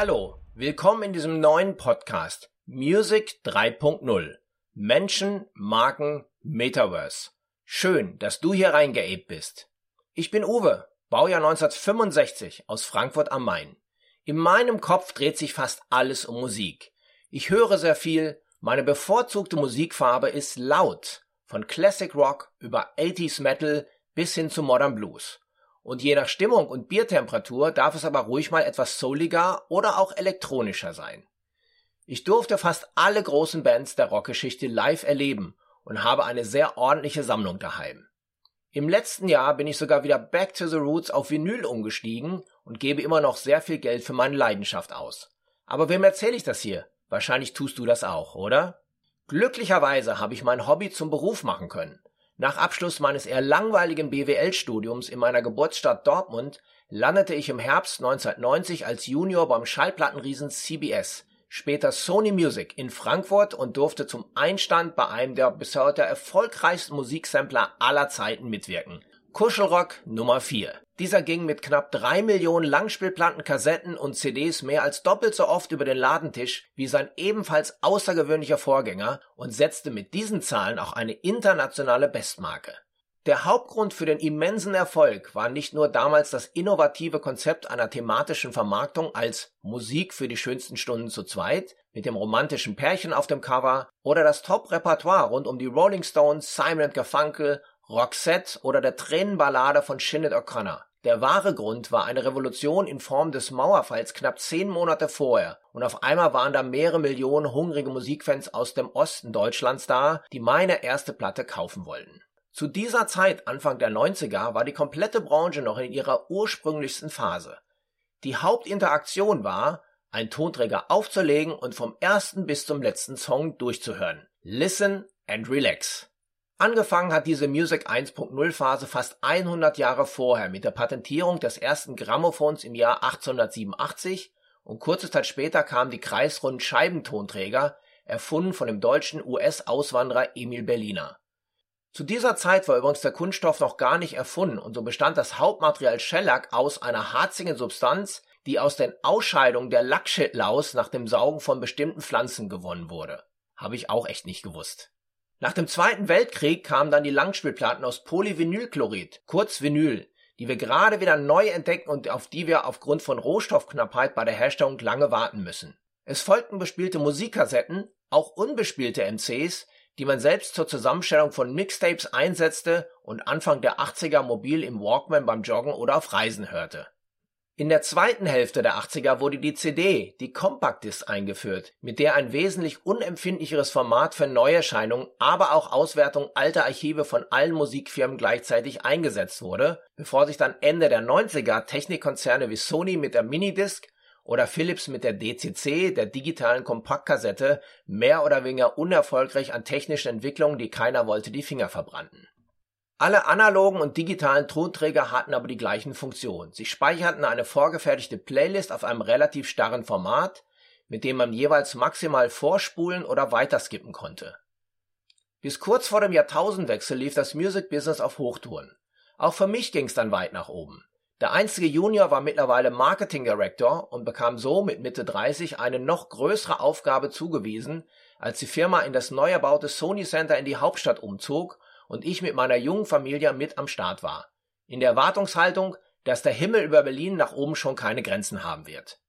Hallo, willkommen in diesem neuen Podcast Music 3.0. Menschen, Marken, Metaverse. Schön, dass du hier reingeebt bist. Ich bin Uwe, Baujahr 1965 aus Frankfurt am Main. In meinem Kopf dreht sich fast alles um Musik. Ich höre sehr viel, meine bevorzugte Musikfarbe ist laut, von Classic Rock über 80s Metal bis hin zu Modern Blues. Und je nach Stimmung und Biertemperatur darf es aber ruhig mal etwas souliger oder auch elektronischer sein. Ich durfte fast alle großen Bands der Rockgeschichte live erleben und habe eine sehr ordentliche Sammlung daheim. Im letzten Jahr bin ich sogar wieder back to the roots auf Vinyl umgestiegen und gebe immer noch sehr viel Geld für meine Leidenschaft aus. Aber wem erzähle ich das hier? Wahrscheinlich tust du das auch, oder? Glücklicherweise habe ich mein Hobby zum Beruf machen können. Nach Abschluss meines eher langweiligen BWL-Studiums in meiner Geburtsstadt Dortmund landete ich im Herbst 1990 als Junior beim Schallplattenriesen CBS, später Sony Music in Frankfurt und durfte zum Einstand bei einem der bis heute erfolgreichsten Musiksampler aller Zeiten mitwirken. Kuschelrock Nummer 4. Dieser ging mit knapp drei Millionen Langspielplatten, Kassetten und CDs mehr als doppelt so oft über den Ladentisch wie sein ebenfalls außergewöhnlicher Vorgänger und setzte mit diesen Zahlen auch eine internationale Bestmarke. Der Hauptgrund für den immensen Erfolg war nicht nur damals das innovative Konzept einer thematischen Vermarktung als Musik für die schönsten Stunden zu zweit mit dem romantischen Pärchen auf dem Cover oder das Top-Repertoire rund um die Rolling Stones, Simon Garfunkel, Roxette oder der Tränenballade von Sinead O'Connor. Der wahre Grund war eine Revolution in Form des Mauerfalls knapp zehn Monate vorher und auf einmal waren da mehrere Millionen hungrige Musikfans aus dem Osten Deutschlands da, die meine erste Platte kaufen wollten. Zu dieser Zeit, Anfang der 90er, war die komplette Branche noch in ihrer ursprünglichsten Phase. Die Hauptinteraktion war, einen Tonträger aufzulegen und vom ersten bis zum letzten Song durchzuhören. Listen and relax. Angefangen hat diese Music 1.0 Phase fast 100 Jahre vorher mit der Patentierung des ersten Grammophons im Jahr 1887 und kurze Zeit später kamen die kreisrunden Scheibentonträger, erfunden von dem deutschen US-Auswanderer Emil Berliner. Zu dieser Zeit war übrigens der Kunststoff noch gar nicht erfunden und so bestand das Hauptmaterial Shellac aus einer harzigen Substanz, die aus den Ausscheidungen der Lackschildlaus nach dem Saugen von bestimmten Pflanzen gewonnen wurde. Habe ich auch echt nicht gewusst. Nach dem Zweiten Weltkrieg kamen dann die Langspielplatten aus Polyvinylchlorid, kurz Vinyl, die wir gerade wieder neu entdecken und auf die wir aufgrund von Rohstoffknappheit bei der Herstellung lange warten müssen. Es folgten bespielte Musikkassetten, auch unbespielte MCs, die man selbst zur Zusammenstellung von Mixtapes einsetzte und Anfang der 80er mobil im Walkman beim Joggen oder auf Reisen hörte. In der zweiten Hälfte der 80er wurde die CD, die Compact Disc eingeführt, mit der ein wesentlich unempfindlicheres Format für Neuerscheinungen, aber auch Auswertung alter Archive von allen Musikfirmen gleichzeitig eingesetzt wurde, bevor sich dann Ende der 90er Technikkonzerne wie Sony mit der Minidisc oder Philips mit der DCC, der digitalen Kompaktkassette, mehr oder weniger unerfolgreich an technischen Entwicklungen, die keiner wollte, die Finger verbrannten. Alle analogen und digitalen Tonträger hatten aber die gleichen Funktionen. Sie speicherten eine vorgefertigte Playlist auf einem relativ starren Format, mit dem man jeweils maximal vorspulen oder weiterskippen konnte. Bis kurz vor dem Jahrtausendwechsel lief das Music Business auf Hochtouren. Auch für mich ging es dann weit nach oben. Der einzige Junior war mittlerweile Marketing Director und bekam so mit Mitte 30 eine noch größere Aufgabe zugewiesen, als die Firma in das neu erbaute Sony Center in die Hauptstadt umzog und ich mit meiner jungen Familie mit am Start war. In der Erwartungshaltung, dass der Himmel über Berlin nach oben schon keine Grenzen haben wird.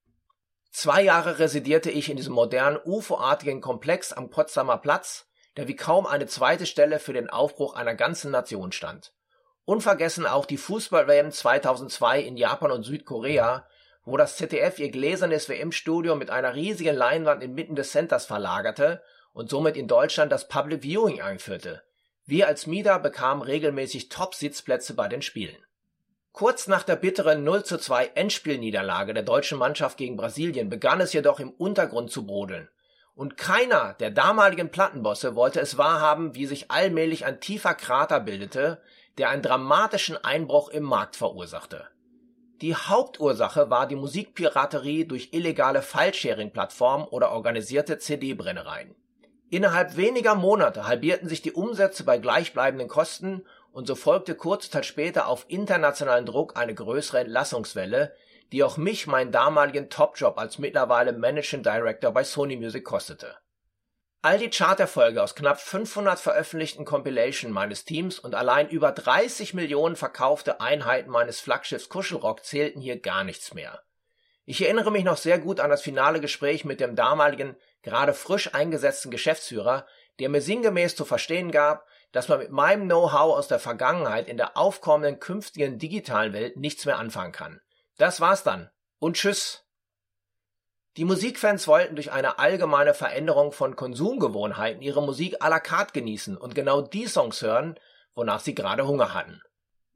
Zwei Jahre residierte ich in diesem modernen UFO-artigen Komplex am Potsdamer Platz, der wie kaum eine zweite Stelle für den Aufbruch einer ganzen Nation stand. Unvergessen auch die Fußball-WM 2002 in Japan und Südkorea, wo das ZDF ihr gläsernes WM-Studio mit einer riesigen Leinwand inmitten des Centers verlagerte und somit in Deutschland das Public Viewing einführte, wir als Mieter bekamen regelmäßig Top-Sitzplätze bei den Spielen. Kurz nach der bitteren 0:2 Endspielniederlage der deutschen Mannschaft gegen Brasilien begann es jedoch im Untergrund zu brodeln. Und keiner der damaligen Plattenbosse wollte es wahrhaben, wie sich allmählich ein tiefer Krater bildete, der einen dramatischen Einbruch im Markt verursachte. Die Hauptursache war die Musikpiraterie durch illegale File-Sharing-Plattformen oder organisierte CD-Brennereien. Innerhalb weniger Monate halbierten sich die Umsätze bei gleichbleibenden Kosten und so folgte kurze Zeit später auf internationalen Druck eine größere Entlassungswelle, die auch mich meinen damaligen Topjob als mittlerweile Managing Director bei Sony Music kostete. All die Charterfolge aus knapp 500 veröffentlichten Compilation meines Teams und allein über 30 Millionen verkaufte Einheiten meines Flaggschiffs Kuschelrock zählten hier gar nichts mehr. Ich erinnere mich noch sehr gut an das finale Gespräch mit dem damaligen, gerade frisch eingesetzten Geschäftsführer, der mir sinngemäß zu verstehen gab, dass man mit meinem Know-how aus der Vergangenheit in der aufkommenden künftigen digitalen Welt nichts mehr anfangen kann. Das war's dann. Und tschüss. Die Musikfans wollten durch eine allgemeine Veränderung von Konsumgewohnheiten ihre Musik à la carte genießen und genau die Songs hören, wonach sie gerade Hunger hatten.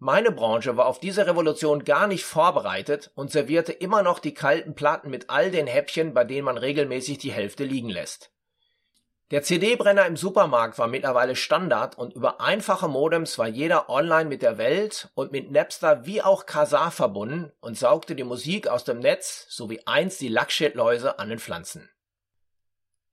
Meine Branche war auf diese Revolution gar nicht vorbereitet und servierte immer noch die kalten Platten mit all den Häppchen, bei denen man regelmäßig die Hälfte liegen lässt. Der CD-Brenner im Supermarkt war mittlerweile Standard und über einfache Modems war jeder online mit der Welt und mit Napster wie auch Kazaa verbunden und saugte die Musik aus dem Netz sowie einst die Lackshit-Läuse an den Pflanzen.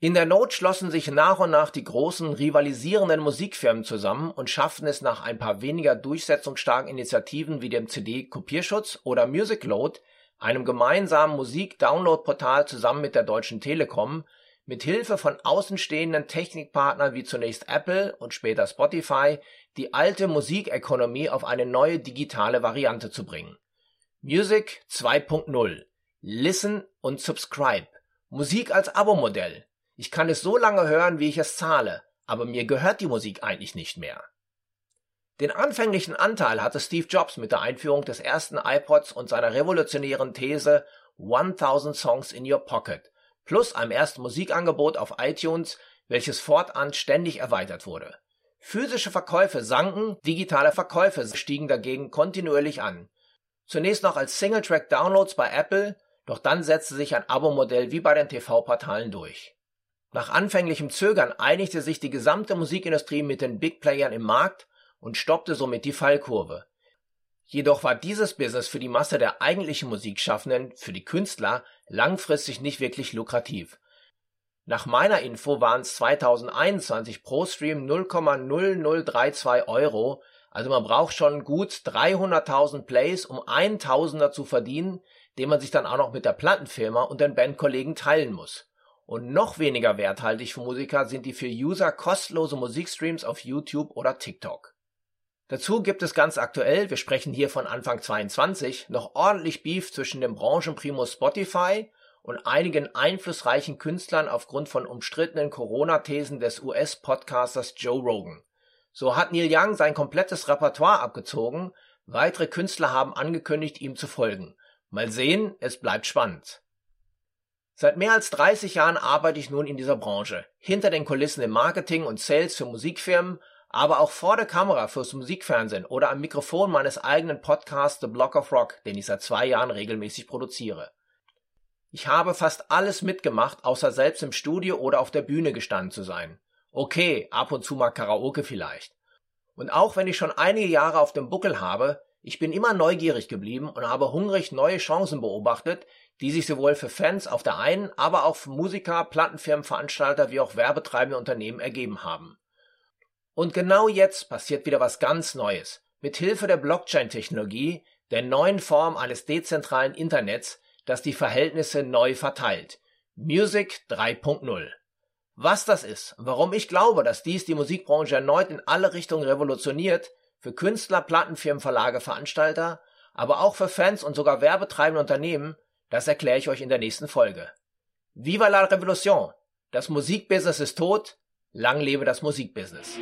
In der Not schlossen sich nach und nach die großen rivalisierenden Musikfirmen zusammen und schafften es nach ein paar weniger durchsetzungsstarken Initiativen wie dem CD-Kopierschutz oder Musicload, einem gemeinsamen Musik-Download-Portal zusammen mit der Deutschen Telekom, mit Hilfe von außenstehenden Technikpartnern wie zunächst Apple und später Spotify die alte Musikökonomie auf eine neue digitale Variante zu bringen. Music 2.0 Listen und Subscribe Musik als Abo-Modell. Ich kann es so lange hören, wie ich es zahle, aber mir gehört die Musik eigentlich nicht mehr. Den anfänglichen Anteil hatte Steve Jobs mit der Einführung des ersten iPods und seiner revolutionären These 1000 Songs in Your Pocket plus einem ersten Musikangebot auf iTunes, welches fortan ständig erweitert wurde. Physische Verkäufe sanken, digitale Verkäufe stiegen dagegen kontinuierlich an. Zunächst noch als Singletrack-Downloads bei Apple, doch dann setzte sich ein Abo-Modell wie bei den TV-Portalen durch. Nach anfänglichem Zögern einigte sich die gesamte Musikindustrie mit den Big Playern im Markt und stoppte somit die Fallkurve. Jedoch war dieses Business für die Masse der eigentlichen Musikschaffenden, für die Künstler, langfristig nicht wirklich lukrativ. Nach meiner Info waren es 2021 pro Stream 0,0032 Euro, also man braucht schon gut 300.000 Plays, um einen Tausender zu verdienen, den man sich dann auch noch mit der Plattenfirma und den Bandkollegen teilen muss. Und noch weniger werthaltig für Musiker sind die für User kostenlose Musikstreams auf YouTube oder TikTok. Dazu gibt es ganz aktuell, wir sprechen hier von Anfang 22, noch ordentlich Beef zwischen dem Branchenprimus Spotify und einigen einflussreichen Künstlern aufgrund von umstrittenen Corona-Thesen des US-Podcasters Joe Rogan. So hat Neil Young sein komplettes Repertoire abgezogen, weitere Künstler haben angekündigt, ihm zu folgen. Mal sehen, es bleibt spannend. Seit mehr als 30 Jahren arbeite ich nun in dieser Branche, hinter den Kulissen im Marketing und Sales für Musikfirmen, aber auch vor der Kamera fürs Musikfernsehen oder am Mikrofon meines eigenen Podcasts The Block of Rock, den ich seit zwei Jahren regelmäßig produziere. Ich habe fast alles mitgemacht, außer selbst im Studio oder auf der Bühne gestanden zu sein. Okay, ab und zu mal Karaoke vielleicht. Und auch wenn ich schon einige Jahre auf dem Buckel habe, ich bin immer neugierig geblieben und habe hungrig neue Chancen beobachtet, die sich sowohl für Fans auf der einen, aber auch für Musiker, Plattenfirmen, Veranstalter wie auch werbetreibende Unternehmen ergeben haben. Und genau jetzt passiert wieder was ganz Neues. Mit Hilfe der Blockchain-Technologie, der neuen Form eines dezentralen Internets, das die Verhältnisse neu verteilt. Music 3.0. Was das ist, warum ich glaube, dass dies die Musikbranche erneut in alle Richtungen revolutioniert, für Künstler, Plattenfirmen, Verlage, Veranstalter, aber auch für Fans und sogar werbetreibende Unternehmen, das erkläre ich euch in der nächsten Folge. Viva la Revolution! Das Musikbusiness ist tot, lang lebe das Musikbusiness!